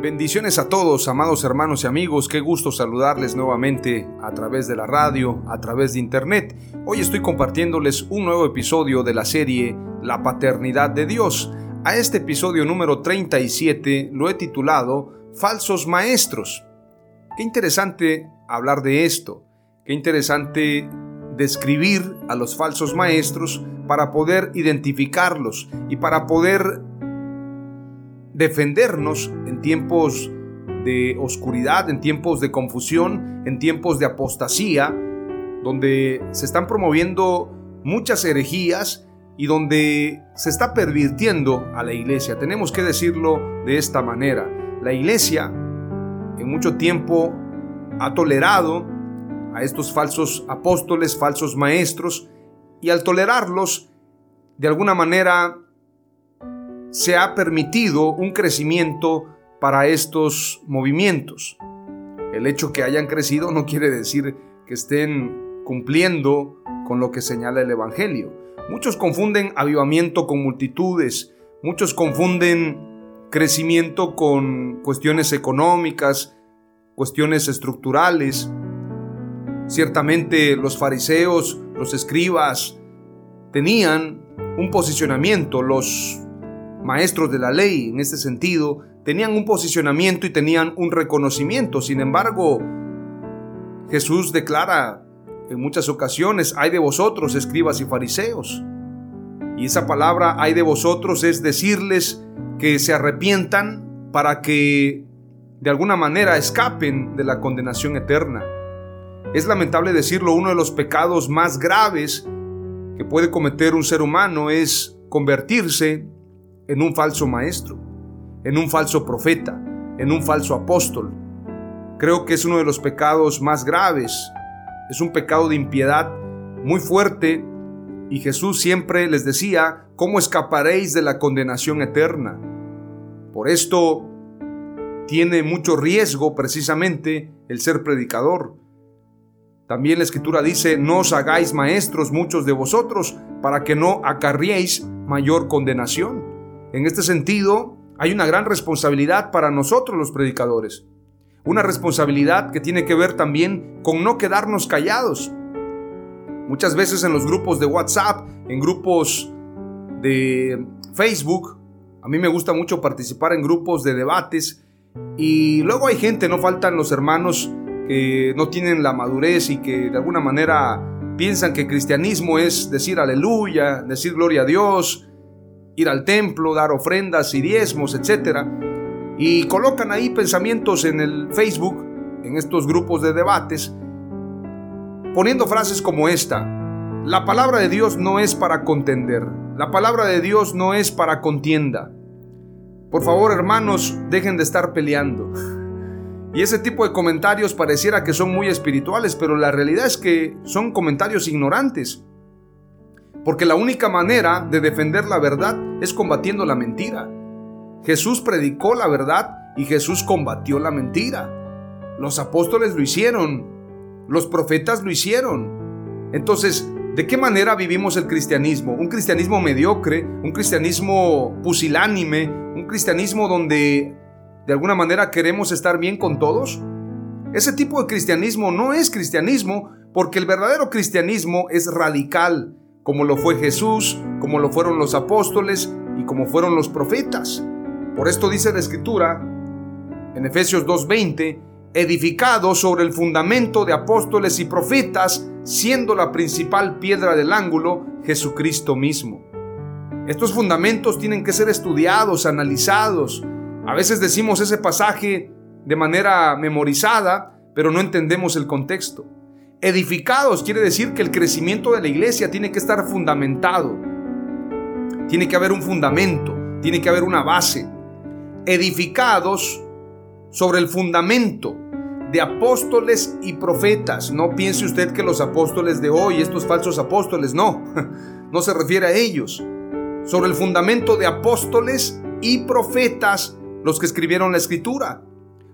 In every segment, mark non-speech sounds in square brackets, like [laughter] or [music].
Bendiciones a todos, amados hermanos y amigos, qué gusto saludarles nuevamente a través de la radio, a través de internet. Hoy estoy compartiéndoles un nuevo episodio de la serie La Paternidad de Dios. A este episodio número 37 lo he titulado Falsos Maestros. Qué interesante hablar de esto, qué interesante describir a los falsos maestros para poder identificarlos y para poder defendernos en tiempos de oscuridad, en tiempos de confusión, en tiempos de apostasía, donde se están promoviendo muchas herejías y donde se está pervirtiendo a la iglesia. Tenemos que decirlo de esta manera. La iglesia en mucho tiempo ha tolerado a estos falsos apóstoles, falsos maestros, y al tolerarlos, de alguna manera se ha permitido un crecimiento para estos movimientos. El hecho que hayan crecido no quiere decir que estén cumpliendo con lo que señala el Evangelio. Muchos confunden avivamiento con multitudes, muchos confunden crecimiento con cuestiones económicas, cuestiones estructurales. Ciertamente los fariseos, los escribas, tenían un posicionamiento, los maestros de la ley en este sentido tenían un posicionamiento y tenían un reconocimiento. Sin embargo, Jesús declara en muchas ocasiones, hay de vosotros, escribas y fariseos. Y esa palabra, hay de vosotros, es decirles que se arrepientan para que de alguna manera escapen de la condenación eterna. Es lamentable decirlo, uno de los pecados más graves que puede cometer un ser humano es convertirse en un falso maestro, en un falso profeta, en un falso apóstol. Creo que es uno de los pecados más graves. Es un pecado de impiedad muy fuerte y Jesús siempre les decía, ¿cómo escaparéis de la condenación eterna? Por esto tiene mucho riesgo precisamente el ser predicador. También la escritura dice, no os hagáis maestros muchos de vosotros para que no acarriéis mayor condenación. En este sentido, hay una gran responsabilidad para nosotros los predicadores. Una responsabilidad que tiene que ver también con no quedarnos callados. Muchas veces en los grupos de WhatsApp, en grupos de Facebook, a mí me gusta mucho participar en grupos de debates y luego hay gente, no faltan los hermanos que no tienen la madurez y que de alguna manera piensan que cristianismo es decir aleluya, decir gloria a Dios, ir al templo, dar ofrendas y diezmos, etc. Y colocan ahí pensamientos en el Facebook, en estos grupos de debates, poniendo frases como esta. La palabra de Dios no es para contender. La palabra de Dios no es para contienda. Por favor, hermanos, dejen de estar peleando. [laughs] Y ese tipo de comentarios pareciera que son muy espirituales, pero la realidad es que son comentarios ignorantes. Porque la única manera de defender la verdad es combatiendo la mentira. Jesús predicó la verdad y Jesús combatió la mentira. Los apóstoles lo hicieron, los profetas lo hicieron. Entonces, ¿de qué manera vivimos el cristianismo? Un cristianismo mediocre, un cristianismo pusilánime, un cristianismo donde de alguna manera queremos estar bien con todos. Ese tipo de cristianismo no es cristianismo porque el verdadero cristianismo es radical, como lo fue Jesús, como lo fueron los apóstoles y como fueron los profetas. Por esto dice la escritura en Efesios 2.20, edificado sobre el fundamento de apóstoles y profetas, siendo la principal piedra del ángulo Jesucristo mismo. Estos fundamentos tienen que ser estudiados, analizados. A veces decimos ese pasaje de manera memorizada, pero no entendemos el contexto. Edificados quiere decir que el crecimiento de la iglesia tiene que estar fundamentado. Tiene que haber un fundamento, tiene que haber una base. Edificados sobre el fundamento de apóstoles y profetas. No piense usted que los apóstoles de hoy, estos falsos apóstoles, no, [laughs] no se refiere a ellos. Sobre el fundamento de apóstoles y profetas, los que escribieron la escritura,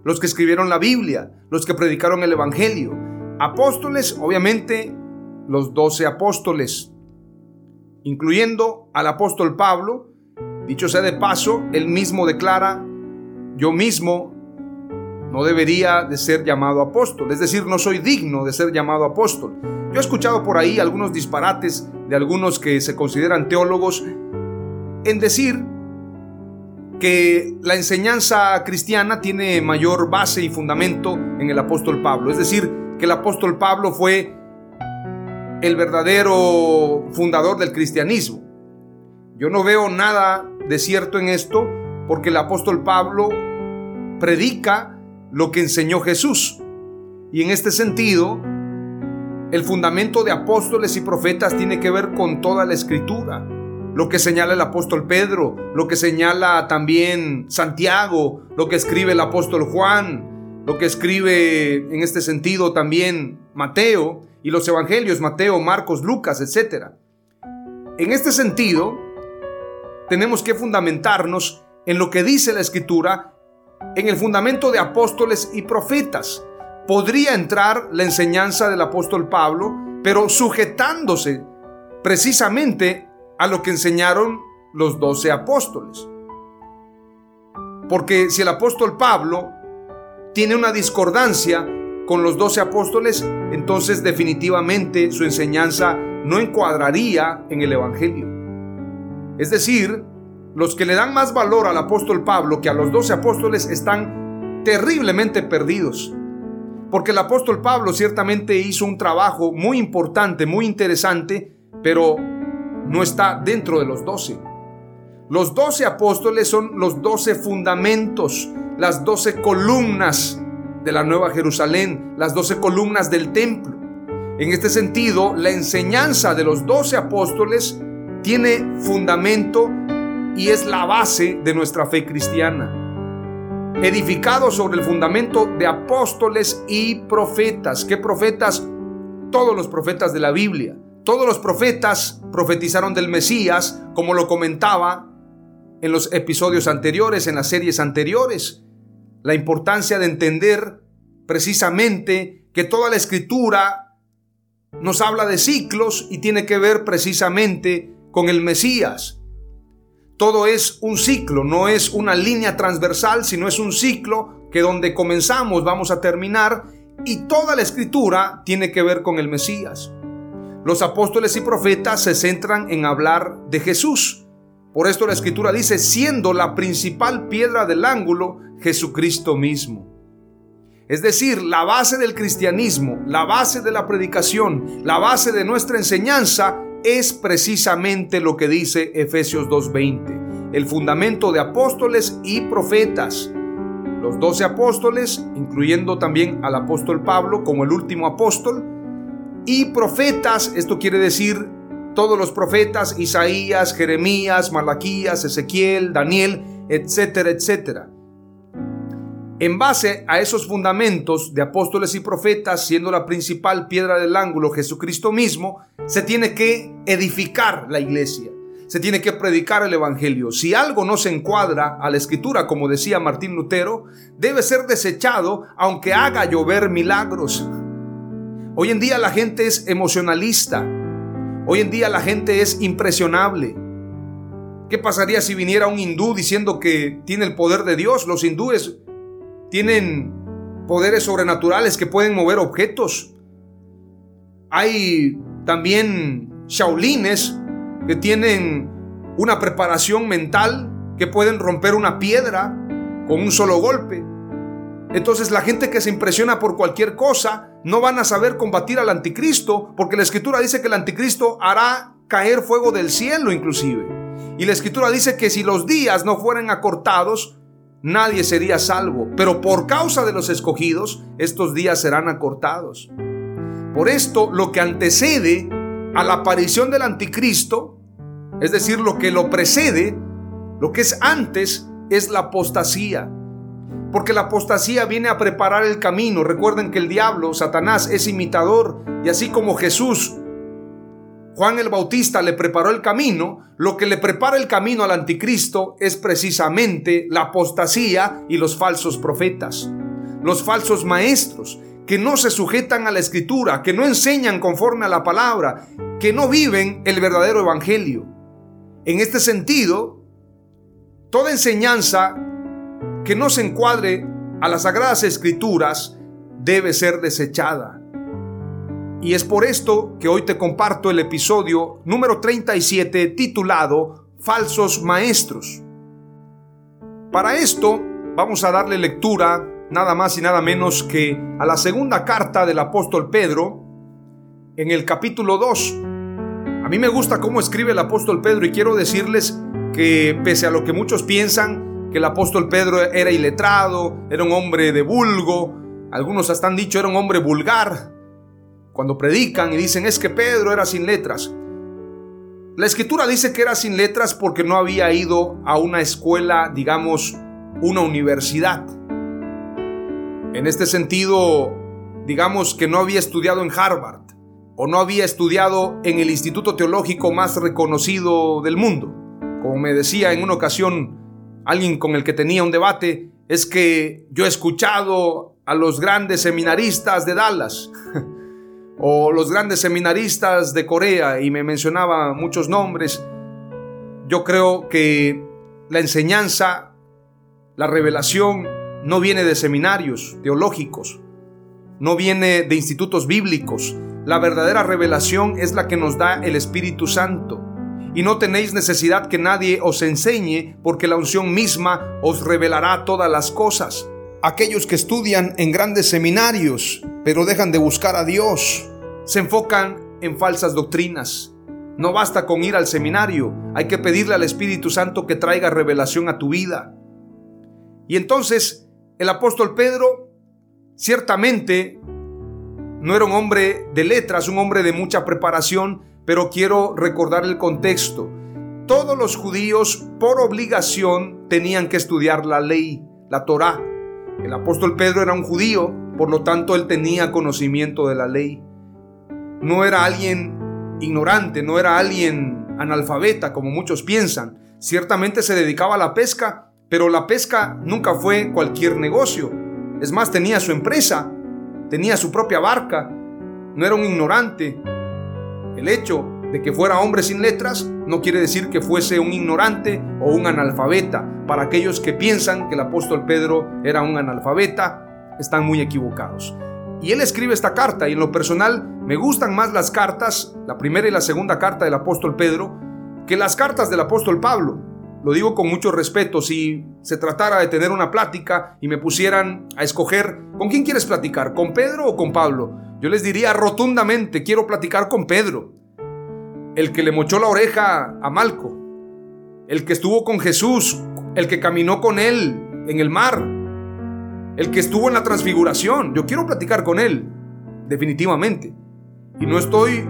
los que escribieron la Biblia, los que predicaron el Evangelio. Apóstoles, obviamente, los doce apóstoles, incluyendo al apóstol Pablo. Dicho sea de paso, él mismo declara, yo mismo no debería de ser llamado apóstol, es decir, no soy digno de ser llamado apóstol. Yo he escuchado por ahí algunos disparates de algunos que se consideran teólogos en decir que la enseñanza cristiana tiene mayor base y fundamento en el apóstol Pablo, es decir, que el apóstol Pablo fue el verdadero fundador del cristianismo. Yo no veo nada de cierto en esto porque el apóstol Pablo predica lo que enseñó Jesús. Y en este sentido, el fundamento de apóstoles y profetas tiene que ver con toda la escritura. Lo que señala el apóstol Pedro, lo que señala también Santiago, lo que escribe el apóstol Juan, lo que escribe en este sentido también Mateo y los evangelios, Mateo, Marcos, Lucas, etc. En este sentido, tenemos que fundamentarnos en lo que dice la escritura en el fundamento de apóstoles y profetas. Podría entrar la enseñanza del apóstol Pablo, pero sujetándose precisamente a lo que enseñaron los doce apóstoles. Porque si el apóstol Pablo tiene una discordancia con los doce apóstoles, entonces definitivamente su enseñanza no encuadraría en el Evangelio. Es decir, los que le dan más valor al apóstol Pablo que a los doce apóstoles están terriblemente perdidos. Porque el apóstol Pablo ciertamente hizo un trabajo muy importante, muy interesante, pero no está dentro de los doce. Los doce apóstoles son los doce fundamentos, las doce columnas de la Nueva Jerusalén, las doce columnas del templo. En este sentido, la enseñanza de los doce apóstoles tiene fundamento y es la base de nuestra fe cristiana. Edificado sobre el fundamento de apóstoles y profetas. ¿Qué profetas? Todos los profetas de la Biblia. Todos los profetas profetizaron del Mesías, como lo comentaba en los episodios anteriores, en las series anteriores. La importancia de entender precisamente que toda la escritura nos habla de ciclos y tiene que ver precisamente con el Mesías. Todo es un ciclo, no es una línea transversal, sino es un ciclo que donde comenzamos vamos a terminar y toda la escritura tiene que ver con el Mesías. Los apóstoles y profetas se centran en hablar de Jesús. Por esto la escritura dice, siendo la principal piedra del ángulo Jesucristo mismo. Es decir, la base del cristianismo, la base de la predicación, la base de nuestra enseñanza es precisamente lo que dice Efesios 2.20, el fundamento de apóstoles y profetas. Los doce apóstoles, incluyendo también al apóstol Pablo como el último apóstol, y profetas, esto quiere decir todos los profetas, Isaías, Jeremías, Malaquías, Ezequiel, Daniel, etcétera, etcétera. En base a esos fundamentos de apóstoles y profetas, siendo la principal piedra del ángulo Jesucristo mismo, se tiene que edificar la iglesia, se tiene que predicar el Evangelio. Si algo no se encuadra a la escritura, como decía Martín Lutero, debe ser desechado aunque haga llover milagros. Hoy en día la gente es emocionalista, hoy en día la gente es impresionable. ¿Qué pasaría si viniera un hindú diciendo que tiene el poder de Dios? Los hindúes tienen poderes sobrenaturales que pueden mover objetos. Hay también shaolines que tienen una preparación mental que pueden romper una piedra con un solo golpe. Entonces la gente que se impresiona por cualquier cosa no van a saber combatir al anticristo, porque la escritura dice que el anticristo hará caer fuego del cielo inclusive. Y la escritura dice que si los días no fueran acortados, nadie sería salvo. Pero por causa de los escogidos, estos días serán acortados. Por esto, lo que antecede a la aparición del anticristo, es decir, lo que lo precede, lo que es antes, es la apostasía. Porque la apostasía viene a preparar el camino. Recuerden que el diablo, Satanás, es imitador. Y así como Jesús, Juan el Bautista le preparó el camino, lo que le prepara el camino al anticristo es precisamente la apostasía y los falsos profetas. Los falsos maestros que no se sujetan a la escritura, que no enseñan conforme a la palabra, que no viven el verdadero evangelio. En este sentido, toda enseñanza que no se encuadre a las sagradas escrituras debe ser desechada. Y es por esto que hoy te comparto el episodio número 37 titulado Falsos Maestros. Para esto vamos a darle lectura nada más y nada menos que a la segunda carta del apóstol Pedro en el capítulo 2. A mí me gusta cómo escribe el apóstol Pedro y quiero decirles que pese a lo que muchos piensan, que el apóstol Pedro era iletrado, era un hombre de vulgo, algunos hasta han dicho era un hombre vulgar. Cuando predican y dicen es que Pedro era sin letras. La escritura dice que era sin letras porque no había ido a una escuela, digamos, una universidad. En este sentido, digamos que no había estudiado en Harvard o no había estudiado en el instituto teológico más reconocido del mundo. Como me decía en una ocasión alguien con el que tenía un debate, es que yo he escuchado a los grandes seminaristas de Dallas [laughs] o los grandes seminaristas de Corea y me mencionaba muchos nombres. Yo creo que la enseñanza, la revelación no viene de seminarios teológicos, no viene de institutos bíblicos. La verdadera revelación es la que nos da el Espíritu Santo y no tenéis necesidad que nadie os enseñe, porque la unción misma os revelará todas las cosas. Aquellos que estudian en grandes seminarios, pero dejan de buscar a Dios, se enfocan en falsas doctrinas. No basta con ir al seminario, hay que pedirle al Espíritu Santo que traiga revelación a tu vida. Y entonces el apóstol Pedro ciertamente no era un hombre de letras, un hombre de mucha preparación, pero quiero recordar el contexto. Todos los judíos por obligación tenían que estudiar la ley, la Torá. El apóstol Pedro era un judío, por lo tanto él tenía conocimiento de la ley. No era alguien ignorante, no era alguien analfabeta como muchos piensan. Ciertamente se dedicaba a la pesca, pero la pesca nunca fue cualquier negocio. Es más, tenía su empresa, tenía su propia barca, no era un ignorante, el hecho de que fuera hombre sin letras no quiere decir que fuese un ignorante o un analfabeta. Para aquellos que piensan que el apóstol Pedro era un analfabeta, están muy equivocados. Y él escribe esta carta y en lo personal me gustan más las cartas, la primera y la segunda carta del apóstol Pedro, que las cartas del apóstol Pablo. Lo digo con mucho respeto, si se tratara de tener una plática y me pusieran a escoger, ¿con quién quieres platicar? ¿Con Pedro o con Pablo? Yo les diría rotundamente, quiero platicar con Pedro, el que le mochó la oreja a Malco, el que estuvo con Jesús, el que caminó con él en el mar, el que estuvo en la transfiguración. Yo quiero platicar con él, definitivamente. Y no estoy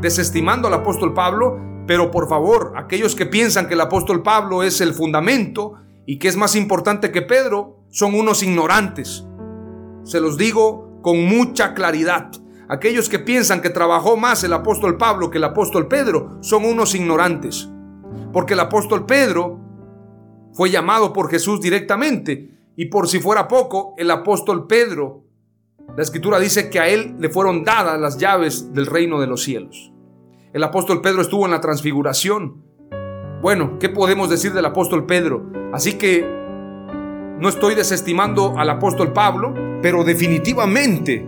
desestimando al apóstol Pablo, pero por favor, aquellos que piensan que el apóstol Pablo es el fundamento y que es más importante que Pedro, son unos ignorantes. Se los digo con mucha claridad. Aquellos que piensan que trabajó más el apóstol Pablo que el apóstol Pedro son unos ignorantes. Porque el apóstol Pedro fue llamado por Jesús directamente. Y por si fuera poco, el apóstol Pedro, la escritura dice que a él le fueron dadas las llaves del reino de los cielos. El apóstol Pedro estuvo en la transfiguración. Bueno, ¿qué podemos decir del apóstol Pedro? Así que no estoy desestimando al apóstol Pablo, pero definitivamente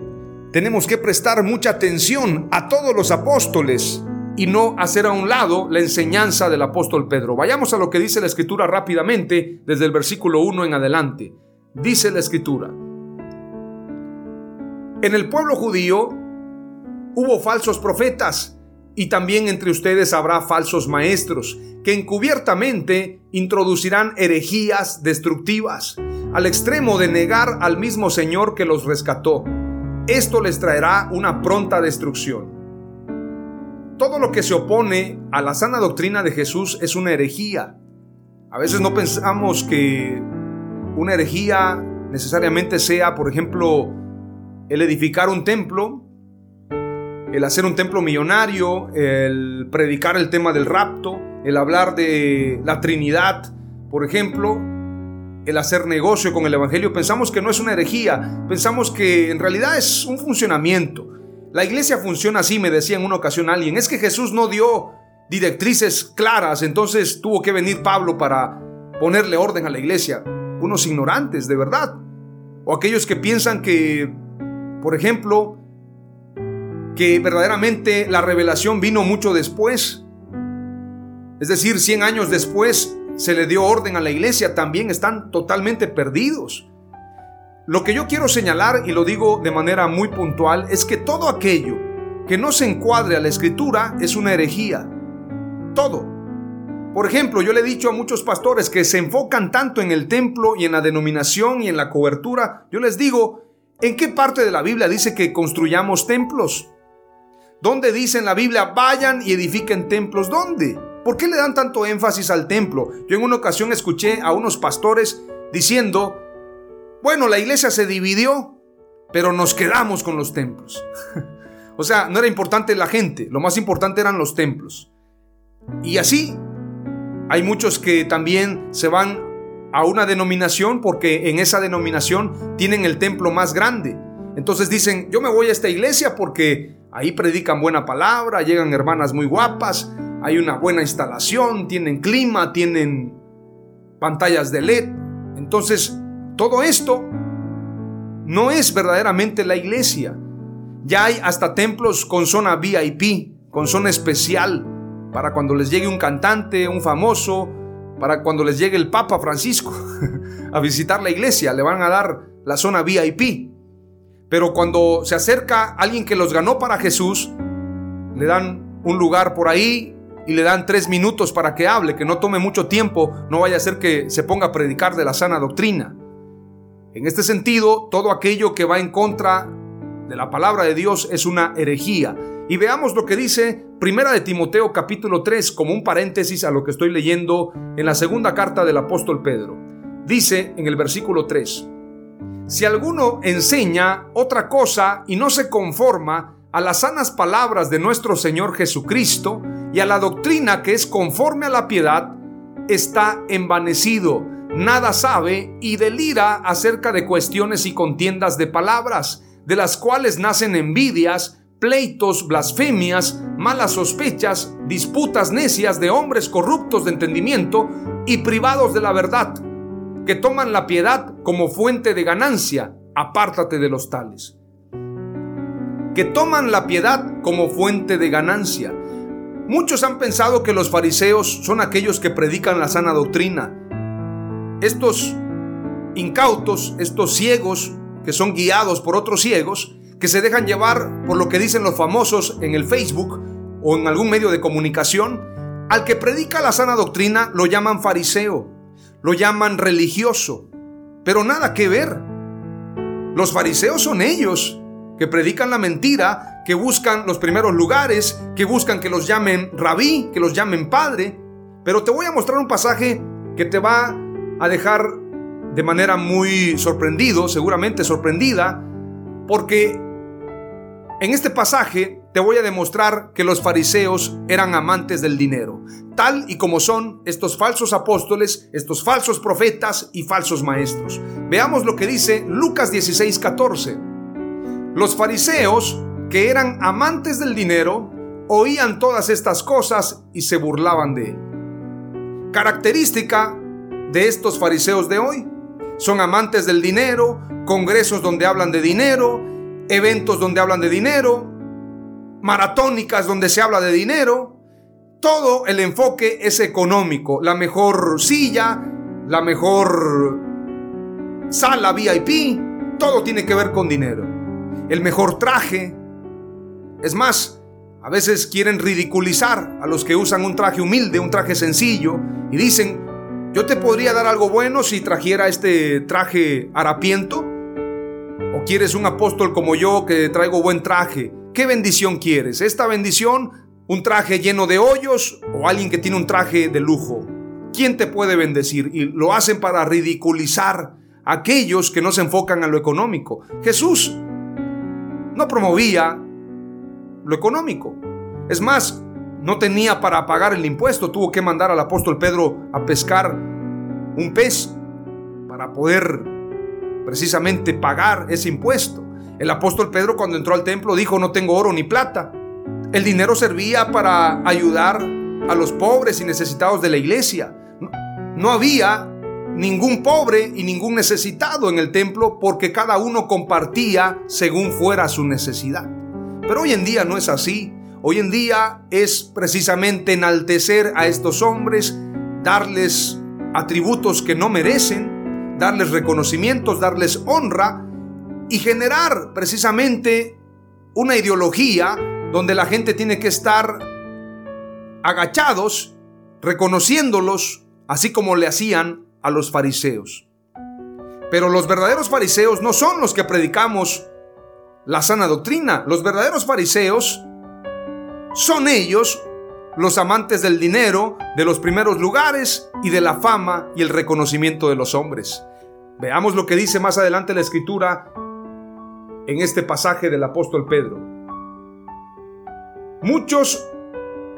tenemos que prestar mucha atención a todos los apóstoles y no hacer a un lado la enseñanza del apóstol Pedro. Vayamos a lo que dice la escritura rápidamente desde el versículo 1 en adelante. Dice la escritura, en el pueblo judío hubo falsos profetas y también entre ustedes habrá falsos maestros que encubiertamente introducirán herejías destructivas al extremo de negar al mismo Señor que los rescató. Esto les traerá una pronta destrucción. Todo lo que se opone a la sana doctrina de Jesús es una herejía. A veces no pensamos que una herejía necesariamente sea, por ejemplo, el edificar un templo, el hacer un templo millonario, el predicar el tema del rapto, el hablar de la Trinidad, por ejemplo, el hacer negocio con el Evangelio, pensamos que no es una herejía, pensamos que en realidad es un funcionamiento. La iglesia funciona así, me decía en una ocasión alguien, es que Jesús no dio directrices claras, entonces tuvo que venir Pablo para ponerle orden a la iglesia. Unos ignorantes, de verdad. O aquellos que piensan que, por ejemplo, que verdaderamente la revelación vino mucho después. Es decir, 100 años después se le dio orden a la iglesia, también están totalmente perdidos. Lo que yo quiero señalar, y lo digo de manera muy puntual, es que todo aquello que no se encuadre a la escritura es una herejía. Todo. Por ejemplo, yo le he dicho a muchos pastores que se enfocan tanto en el templo y en la denominación y en la cobertura, yo les digo, ¿en qué parte de la Biblia dice que construyamos templos? ¿Dónde dice en la Biblia vayan y edifiquen templos? ¿Dónde? ¿Por qué le dan tanto énfasis al templo? Yo en una ocasión escuché a unos pastores diciendo, bueno, la iglesia se dividió, pero nos quedamos con los templos. [laughs] o sea, no era importante la gente, lo más importante eran los templos. Y así, hay muchos que también se van a una denominación porque en esa denominación tienen el templo más grande. Entonces dicen, yo me voy a esta iglesia porque ahí predican buena palabra, llegan hermanas muy guapas, hay una buena instalación, tienen clima, tienen pantallas de LED. Entonces, todo esto no es verdaderamente la iglesia. Ya hay hasta templos con zona VIP, con zona especial, para cuando les llegue un cantante, un famoso, para cuando les llegue el Papa Francisco [laughs] a visitar la iglesia, le van a dar la zona VIP. Pero cuando se acerca alguien que los ganó para Jesús, le dan un lugar por ahí y le dan tres minutos para que hable, que no tome mucho tiempo, no vaya a ser que se ponga a predicar de la sana doctrina. En este sentido, todo aquello que va en contra de la palabra de Dios es una herejía. Y veamos lo que dice Primera de Timoteo capítulo 3 como un paréntesis a lo que estoy leyendo en la segunda carta del apóstol Pedro. Dice en el versículo 3, si alguno enseña otra cosa y no se conforma a las sanas palabras de nuestro Señor Jesucristo y a la doctrina que es conforme a la piedad, está envanecido nada sabe y delira acerca de cuestiones y contiendas de palabras, de las cuales nacen envidias, pleitos, blasfemias, malas sospechas, disputas necias de hombres corruptos de entendimiento y privados de la verdad, que toman la piedad como fuente de ganancia, apártate de los tales. Que toman la piedad como fuente de ganancia. Muchos han pensado que los fariseos son aquellos que predican la sana doctrina, estos incautos, estos ciegos que son guiados por otros ciegos, que se dejan llevar por lo que dicen los famosos en el Facebook o en algún medio de comunicación, al que predica la sana doctrina lo llaman fariseo, lo llaman religioso, pero nada que ver. Los fariseos son ellos que predican la mentira, que buscan los primeros lugares, que buscan que los llamen rabí, que los llamen padre. Pero te voy a mostrar un pasaje que te va a dejar de manera muy sorprendido, seguramente sorprendida, porque en este pasaje te voy a demostrar que los fariseos eran amantes del dinero, tal y como son estos falsos apóstoles, estos falsos profetas y falsos maestros. Veamos lo que dice Lucas 16:14. Los fariseos, que eran amantes del dinero, oían todas estas cosas y se burlaban de él. característica de estos fariseos de hoy. Son amantes del dinero, congresos donde hablan de dinero, eventos donde hablan de dinero, maratónicas donde se habla de dinero. Todo el enfoque es económico. La mejor silla, la mejor sala VIP, todo tiene que ver con dinero. El mejor traje. Es más, a veces quieren ridiculizar a los que usan un traje humilde, un traje sencillo, y dicen, yo te podría dar algo bueno si trajera este traje harapiento. ¿O quieres un apóstol como yo que traigo buen traje? ¿Qué bendición quieres? ¿Esta bendición? ¿Un traje lleno de hoyos? ¿O alguien que tiene un traje de lujo? ¿Quién te puede bendecir? Y lo hacen para ridiculizar a aquellos que no se enfocan a lo económico. Jesús no promovía lo económico. Es más, no tenía para pagar el impuesto, tuvo que mandar al apóstol Pedro a pescar un pez para poder precisamente pagar ese impuesto. El apóstol Pedro cuando entró al templo dijo, no tengo oro ni plata. El dinero servía para ayudar a los pobres y necesitados de la iglesia. No había ningún pobre y ningún necesitado en el templo porque cada uno compartía según fuera su necesidad. Pero hoy en día no es así. Hoy en día es precisamente enaltecer a estos hombres, darles atributos que no merecen, darles reconocimientos, darles honra y generar precisamente una ideología donde la gente tiene que estar agachados, reconociéndolos, así como le hacían a los fariseos. Pero los verdaderos fariseos no son los que predicamos la sana doctrina. Los verdaderos fariseos son ellos los amantes del dinero, de los primeros lugares y de la fama y el reconocimiento de los hombres. Veamos lo que dice más adelante la escritura en este pasaje del apóstol Pedro. Muchos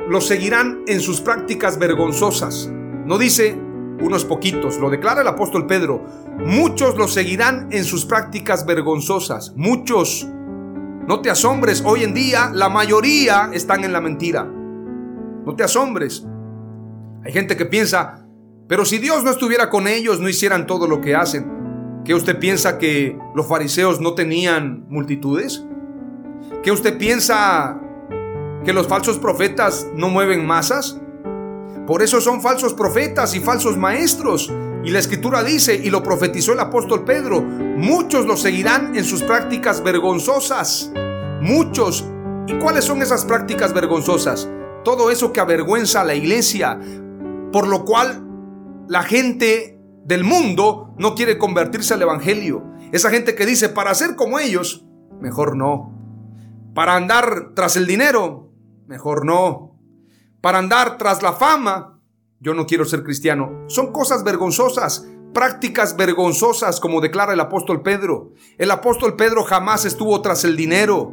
los seguirán en sus prácticas vergonzosas. No dice unos poquitos, lo declara el apóstol Pedro. Muchos los seguirán en sus prácticas vergonzosas. Muchos no te asombres, hoy en día la mayoría están en la mentira. No te asombres. Hay gente que piensa, pero si Dios no estuviera con ellos, no hicieran todo lo que hacen. ¿Qué usted piensa que los fariseos no tenían multitudes? ¿Qué usted piensa que los falsos profetas no mueven masas? Por eso son falsos profetas y falsos maestros. Y la escritura dice, y lo profetizó el apóstol Pedro, muchos lo seguirán en sus prácticas vergonzosas. Muchos. ¿Y cuáles son esas prácticas vergonzosas? Todo eso que avergüenza a la iglesia, por lo cual la gente del mundo no quiere convertirse al Evangelio. Esa gente que dice, para ser como ellos, mejor no. Para andar tras el dinero, mejor no. Para andar tras la fama, yo no quiero ser cristiano. Son cosas vergonzosas, prácticas vergonzosas, como declara el apóstol Pedro. El apóstol Pedro jamás estuvo tras el dinero.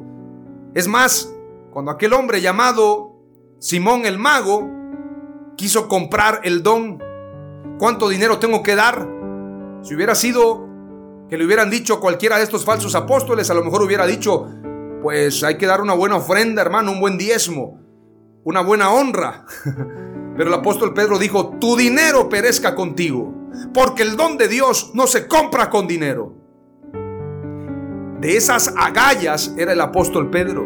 Es más, cuando aquel hombre llamado Simón el mago quiso comprar el don, ¿cuánto dinero tengo que dar? Si hubiera sido que le hubieran dicho cualquiera de estos falsos apóstoles, a lo mejor hubiera dicho, pues hay que dar una buena ofrenda, hermano, un buen diezmo, una buena honra. [laughs] Pero el apóstol Pedro dijo, tu dinero perezca contigo, porque el don de Dios no se compra con dinero. De esas agallas era el apóstol Pedro.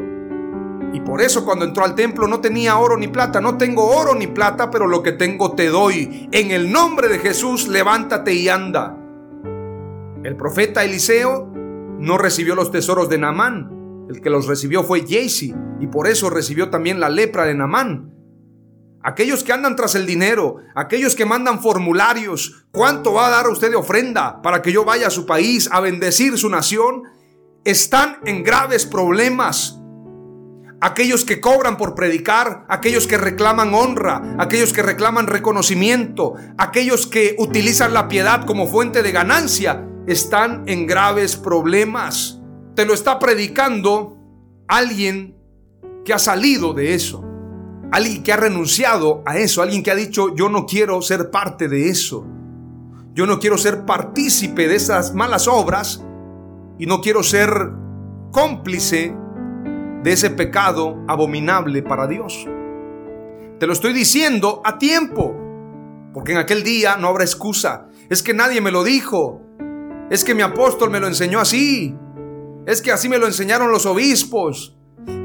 Y por eso cuando entró al templo no tenía oro ni plata. No tengo oro ni plata, pero lo que tengo te doy. En el nombre de Jesús, levántate y anda. El profeta Eliseo no recibió los tesoros de Naamán. El que los recibió fue Jesse. Y por eso recibió también la lepra de Naamán aquellos que andan tras el dinero, aquellos que mandan formularios, ¿cuánto va a dar usted de ofrenda para que yo vaya a su país a bendecir su nación? Están en graves problemas. Aquellos que cobran por predicar, aquellos que reclaman honra, aquellos que reclaman reconocimiento, aquellos que utilizan la piedad como fuente de ganancia, están en graves problemas. Te lo está predicando alguien que ha salido de eso. Alguien que ha renunciado a eso, alguien que ha dicho, yo no quiero ser parte de eso. Yo no quiero ser partícipe de esas malas obras y no quiero ser cómplice de ese pecado abominable para Dios. Te lo estoy diciendo a tiempo, porque en aquel día no habrá excusa. Es que nadie me lo dijo. Es que mi apóstol me lo enseñó así. Es que así me lo enseñaron los obispos.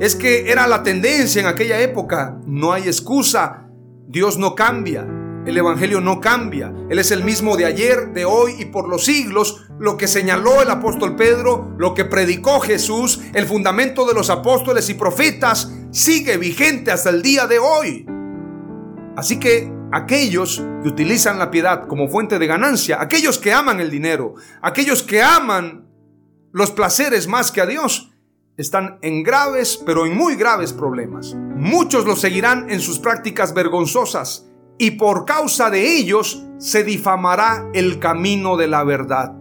Es que era la tendencia en aquella época. No hay excusa. Dios no cambia. El Evangelio no cambia. Él es el mismo de ayer, de hoy y por los siglos. Lo que señaló el apóstol Pedro, lo que predicó Jesús, el fundamento de los apóstoles y profetas, sigue vigente hasta el día de hoy. Así que aquellos que utilizan la piedad como fuente de ganancia, aquellos que aman el dinero, aquellos que aman los placeres más que a Dios, están en graves, pero en muy graves problemas. Muchos los seguirán en sus prácticas vergonzosas y por causa de ellos se difamará el camino de la verdad.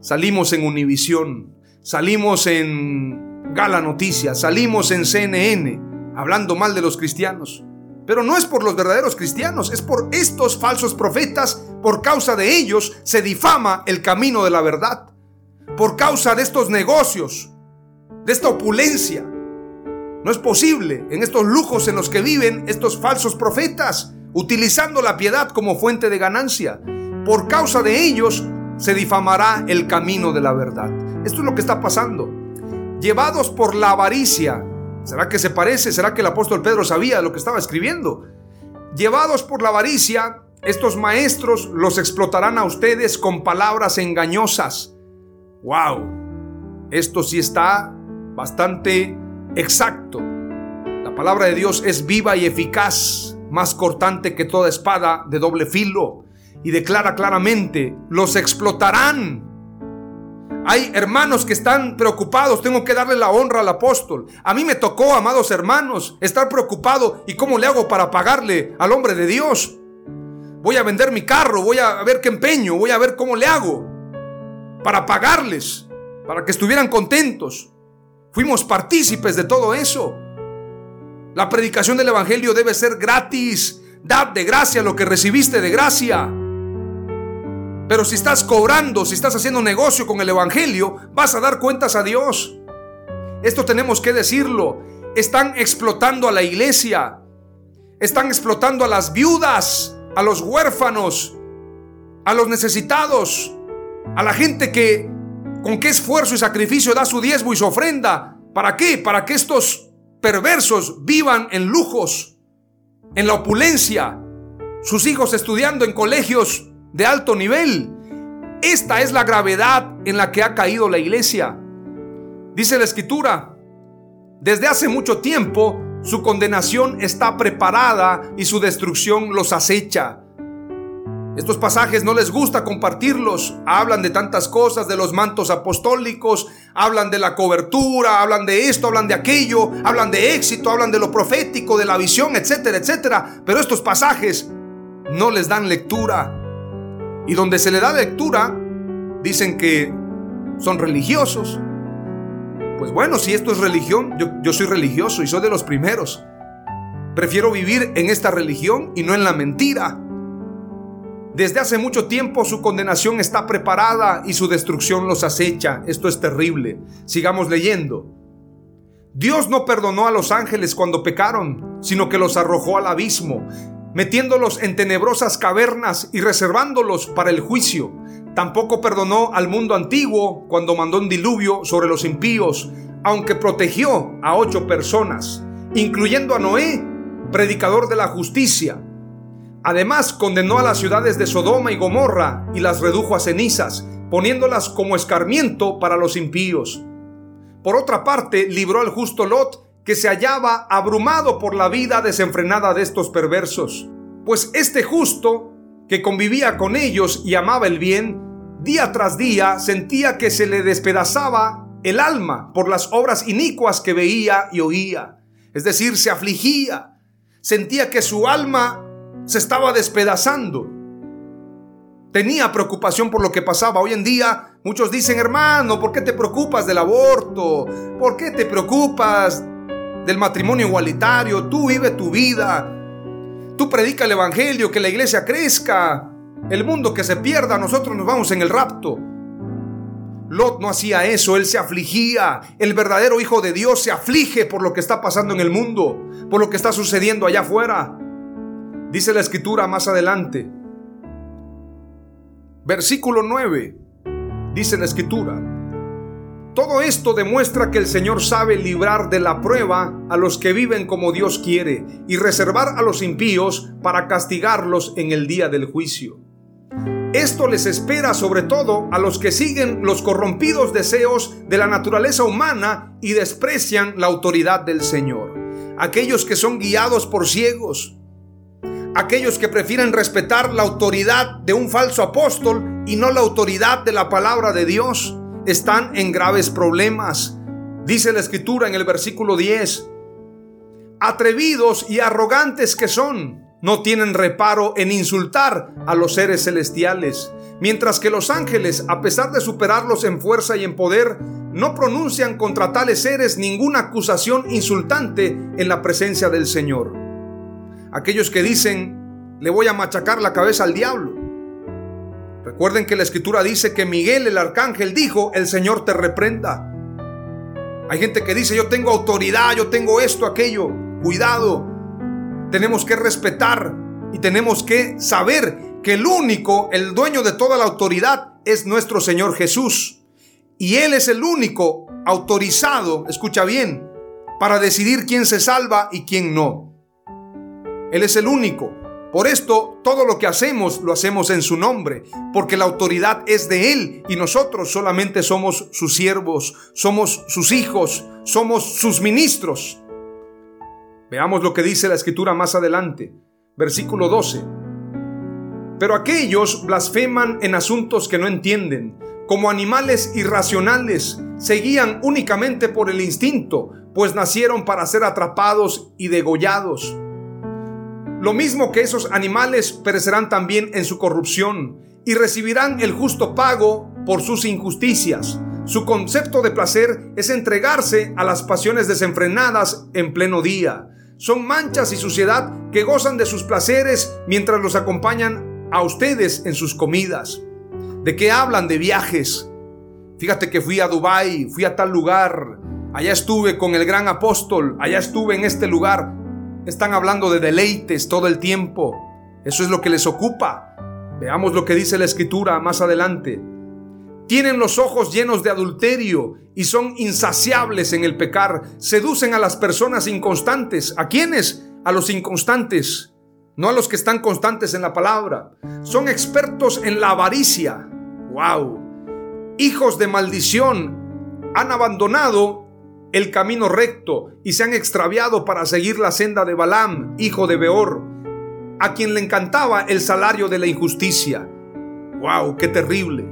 Salimos en Univisión, salimos en Gala Noticias, salimos en CNN hablando mal de los cristianos. Pero no es por los verdaderos cristianos, es por estos falsos profetas. Por causa de ellos se difama el camino de la verdad. Por causa de estos negocios, de esta opulencia. No es posible en estos lujos en los que viven estos falsos profetas utilizando la piedad como fuente de ganancia. Por causa de ellos se difamará el camino de la verdad. Esto es lo que está pasando. Llevados por la avaricia. ¿Será que se parece? ¿Será que el apóstol Pedro sabía lo que estaba escribiendo? Llevados por la avaricia, estos maestros los explotarán a ustedes con palabras engañosas. ¡Wow! Esto sí está bastante exacto. La palabra de Dios es viva y eficaz más cortante que toda espada de doble filo, y declara claramente, los explotarán. Hay hermanos que están preocupados, tengo que darle la honra al apóstol. A mí me tocó, amados hermanos, estar preocupado y cómo le hago para pagarle al hombre de Dios. Voy a vender mi carro, voy a ver qué empeño, voy a ver cómo le hago para pagarles, para que estuvieran contentos. Fuimos partícipes de todo eso. La predicación del Evangelio debe ser gratis. Dad de gracia lo que recibiste de gracia. Pero si estás cobrando, si estás haciendo negocio con el Evangelio, vas a dar cuentas a Dios. Esto tenemos que decirlo. Están explotando a la iglesia. Están explotando a las viudas, a los huérfanos, a los necesitados, a la gente que con qué esfuerzo y sacrificio da su diezmo y su ofrenda. ¿Para qué? Para que estos perversos vivan en lujos, en la opulencia, sus hijos estudiando en colegios de alto nivel. Esta es la gravedad en la que ha caído la iglesia. Dice la escritura, desde hace mucho tiempo su condenación está preparada y su destrucción los acecha. Estos pasajes no les gusta compartirlos. Hablan de tantas cosas, de los mantos apostólicos, hablan de la cobertura, hablan de esto, hablan de aquello, hablan de éxito, hablan de lo profético, de la visión, etcétera, etcétera. Pero estos pasajes no les dan lectura. Y donde se le da lectura, dicen que son religiosos. Pues bueno, si esto es religión, yo, yo soy religioso y soy de los primeros. Prefiero vivir en esta religión y no en la mentira. Desde hace mucho tiempo su condenación está preparada y su destrucción los acecha. Esto es terrible. Sigamos leyendo. Dios no perdonó a los ángeles cuando pecaron, sino que los arrojó al abismo, metiéndolos en tenebrosas cavernas y reservándolos para el juicio. Tampoco perdonó al mundo antiguo cuando mandó un diluvio sobre los impíos, aunque protegió a ocho personas, incluyendo a Noé, predicador de la justicia Además, condenó a las ciudades de Sodoma y Gomorra y las redujo a cenizas, poniéndolas como escarmiento para los impíos. Por otra parte, libró al justo Lot, que se hallaba abrumado por la vida desenfrenada de estos perversos. Pues este justo, que convivía con ellos y amaba el bien, día tras día sentía que se le despedazaba el alma por las obras inicuas que veía y oía. Es decir, se afligía, sentía que su alma se estaba despedazando. Tenía preocupación por lo que pasaba. Hoy en día muchos dicen, hermano, ¿por qué te preocupas del aborto? ¿Por qué te preocupas del matrimonio igualitario? Tú vive tu vida. Tú predica el Evangelio, que la iglesia crezca. El mundo que se pierda, nosotros nos vamos en el rapto. Lot no hacía eso, él se afligía. El verdadero Hijo de Dios se aflige por lo que está pasando en el mundo, por lo que está sucediendo allá afuera. Dice la escritura más adelante. Versículo 9. Dice la escritura. Todo esto demuestra que el Señor sabe librar de la prueba a los que viven como Dios quiere y reservar a los impíos para castigarlos en el día del juicio. Esto les espera sobre todo a los que siguen los corrompidos deseos de la naturaleza humana y desprecian la autoridad del Señor. Aquellos que son guiados por ciegos, aquellos que prefieren respetar la autoridad de un falso apóstol y no la autoridad de la palabra de Dios, están en graves problemas. Dice la escritura en el versículo 10, atrevidos y arrogantes que son, no tienen reparo en insultar a los seres celestiales, mientras que los ángeles, a pesar de superarlos en fuerza y en poder, no pronuncian contra tales seres ninguna acusación insultante en la presencia del Señor aquellos que dicen, le voy a machacar la cabeza al diablo. Recuerden que la escritura dice que Miguel el arcángel dijo, el Señor te reprenda. Hay gente que dice, yo tengo autoridad, yo tengo esto, aquello. Cuidado. Tenemos que respetar y tenemos que saber que el único, el dueño de toda la autoridad es nuestro Señor Jesús. Y Él es el único autorizado, escucha bien, para decidir quién se salva y quién no. Él es el único. Por esto, todo lo que hacemos lo hacemos en su nombre, porque la autoridad es de Él y nosotros solamente somos sus siervos, somos sus hijos, somos sus ministros. Veamos lo que dice la escritura más adelante, versículo 12. Pero aquellos blasfeman en asuntos que no entienden, como animales irracionales, se guían únicamente por el instinto, pues nacieron para ser atrapados y degollados. Lo mismo que esos animales perecerán también en su corrupción y recibirán el justo pago por sus injusticias. Su concepto de placer es entregarse a las pasiones desenfrenadas en pleno día. Son manchas y suciedad que gozan de sus placeres mientras los acompañan a ustedes en sus comidas. ¿De qué hablan? De viajes. Fíjate que fui a Dubai, fui a tal lugar, allá estuve con el gran apóstol, allá estuve en este lugar. Están hablando de deleites todo el tiempo. Eso es lo que les ocupa. Veamos lo que dice la escritura más adelante. Tienen los ojos llenos de adulterio y son insaciables en el pecar. Seducen a las personas inconstantes. ¿A quiénes? A los inconstantes, no a los que están constantes en la palabra. Son expertos en la avaricia. ¡Wow! Hijos de maldición han abandonado el camino recto y se han extraviado para seguir la senda de Balaam, hijo de Beor, a quien le encantaba el salario de la injusticia. ¡Wow! ¡Qué terrible!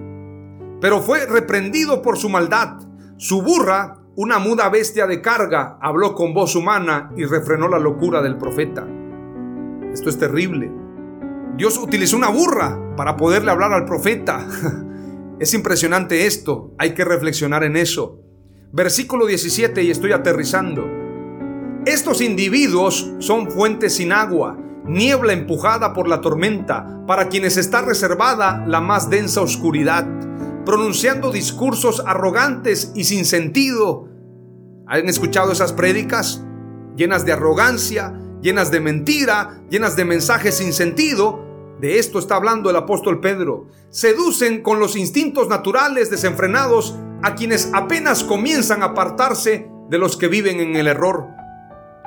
Pero fue reprendido por su maldad. Su burra, una muda bestia de carga, habló con voz humana y refrenó la locura del profeta. Esto es terrible. Dios utilizó una burra para poderle hablar al profeta. [laughs] Es impresionante esto, hay que reflexionar en eso. Versículo 17 y estoy aterrizando. Estos individuos son fuentes sin agua, niebla empujada por la tormenta, para quienes está reservada la más densa oscuridad, pronunciando discursos arrogantes y sin sentido. ¿Han escuchado esas prédicas? Llenas de arrogancia, llenas de mentira, llenas de mensajes sin sentido. De esto está hablando el apóstol Pedro. Seducen con los instintos naturales desenfrenados a quienes apenas comienzan a apartarse de los que viven en el error.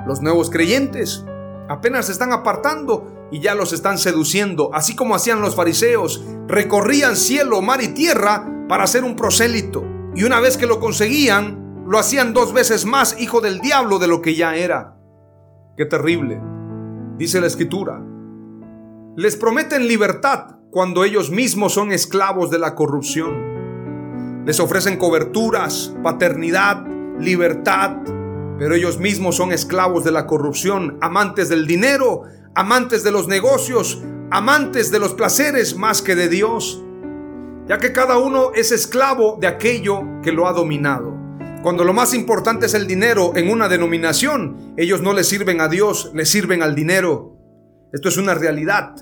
Los nuevos creyentes apenas se están apartando y ya los están seduciendo, así como hacían los fariseos, recorrían cielo, mar y tierra para ser un prosélito. Y una vez que lo conseguían, lo hacían dos veces más hijo del diablo de lo que ya era. Qué terrible. Dice la escritura. Les prometen libertad cuando ellos mismos son esclavos de la corrupción. Les ofrecen coberturas, paternidad, libertad, pero ellos mismos son esclavos de la corrupción, amantes del dinero, amantes de los negocios, amantes de los placeres más que de Dios, ya que cada uno es esclavo de aquello que lo ha dominado. Cuando lo más importante es el dinero en una denominación, ellos no le sirven a Dios, le sirven al dinero. Esto es una realidad.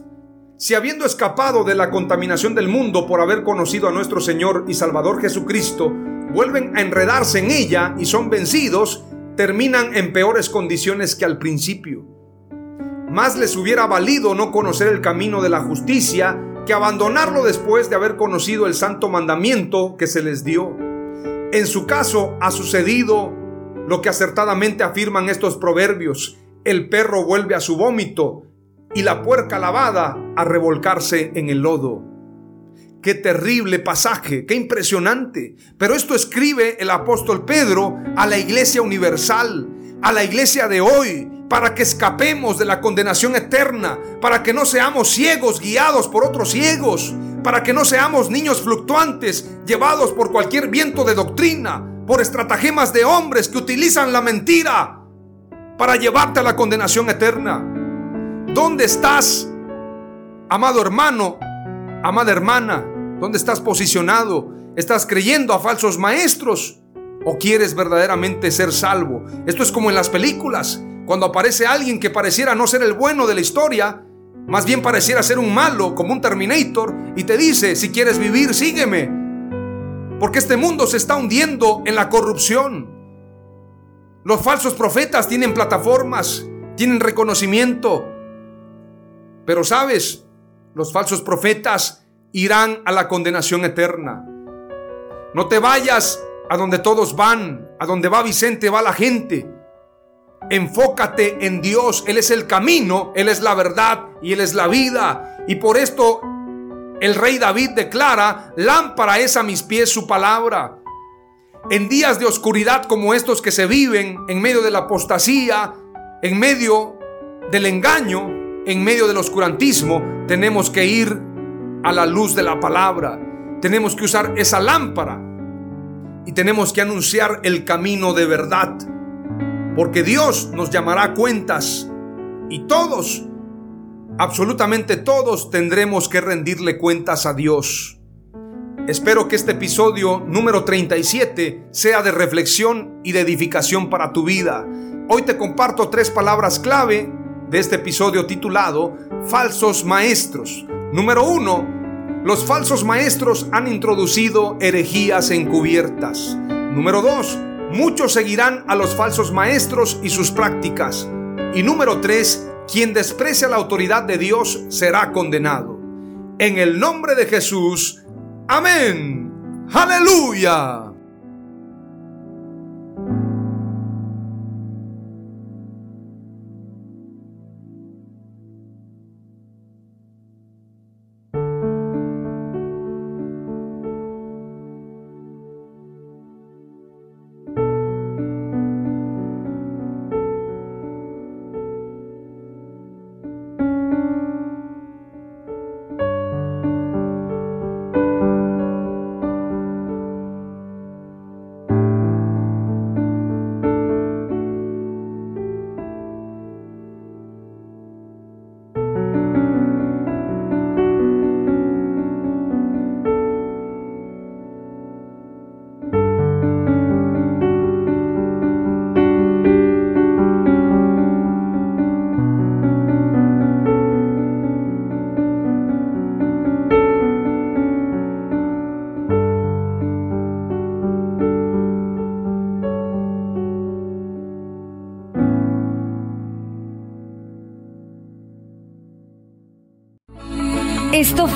Si habiendo escapado de la contaminación del mundo por haber conocido a nuestro Señor y Salvador Jesucristo, vuelven a enredarse en ella y son vencidos, terminan en peores condiciones que al principio. más les hubiera valido no conocer el camino de la justicia que abandonarlo después de haber conocido el santo mandamiento que se les dio. En su caso ha sucedido lo que acertadamente afirman estos proverbios. El perro vuelve a su vómito y la puerca lavada a revolcarse en el lodo. Qué terrible pasaje, qué impresionante. Pero esto escribe el apóstol Pedro a la iglesia universal, a la iglesia de hoy, para que escapemos de la condenación eterna, para que no seamos ciegos guiados por otros ciegos, para que no seamos niños fluctuantes llevados por cualquier viento de doctrina, por estratagemas de hombres que utilizan la mentira para llevarte a la condenación eterna. ¿Dónde estás, amado hermano, amada hermana? ¿Dónde estás posicionado? ¿Estás creyendo a falsos maestros? ¿O quieres verdaderamente ser salvo? Esto es como en las películas. Cuando aparece alguien que pareciera no ser el bueno de la historia, más bien pareciera ser un malo, como un Terminator, y te dice, si quieres vivir, sígueme. Porque este mundo se está hundiendo en la corrupción. Los falsos profetas tienen plataformas, tienen reconocimiento. Pero sabes, los falsos profetas irán a la condenación eterna. No te vayas a donde todos van, a donde va Vicente, va la gente. Enfócate en Dios. Él es el camino, Él es la verdad y Él es la vida. Y por esto el rey David declara, lámpara es a mis pies su palabra. En días de oscuridad como estos que se viven, en medio de la apostasía, en medio del engaño, en medio del oscurantismo, tenemos que ir a la luz de la palabra. Tenemos que usar esa lámpara y tenemos que anunciar el camino de verdad porque Dios nos llamará a cuentas y todos, absolutamente todos, tendremos que rendirle cuentas a Dios. Espero que este episodio número 37 sea de reflexión y de edificación para tu vida. Hoy te comparto tres palabras clave de este episodio titulado Falsos Maestros. Número uno, los falsos maestros han introducido herejías encubiertas. Número dos, Muchos seguirán a los falsos maestros y sus prácticas. Y número tres, quien desprecia la autoridad de Dios será condenado. En el nombre de Jesús, amén. Aleluya.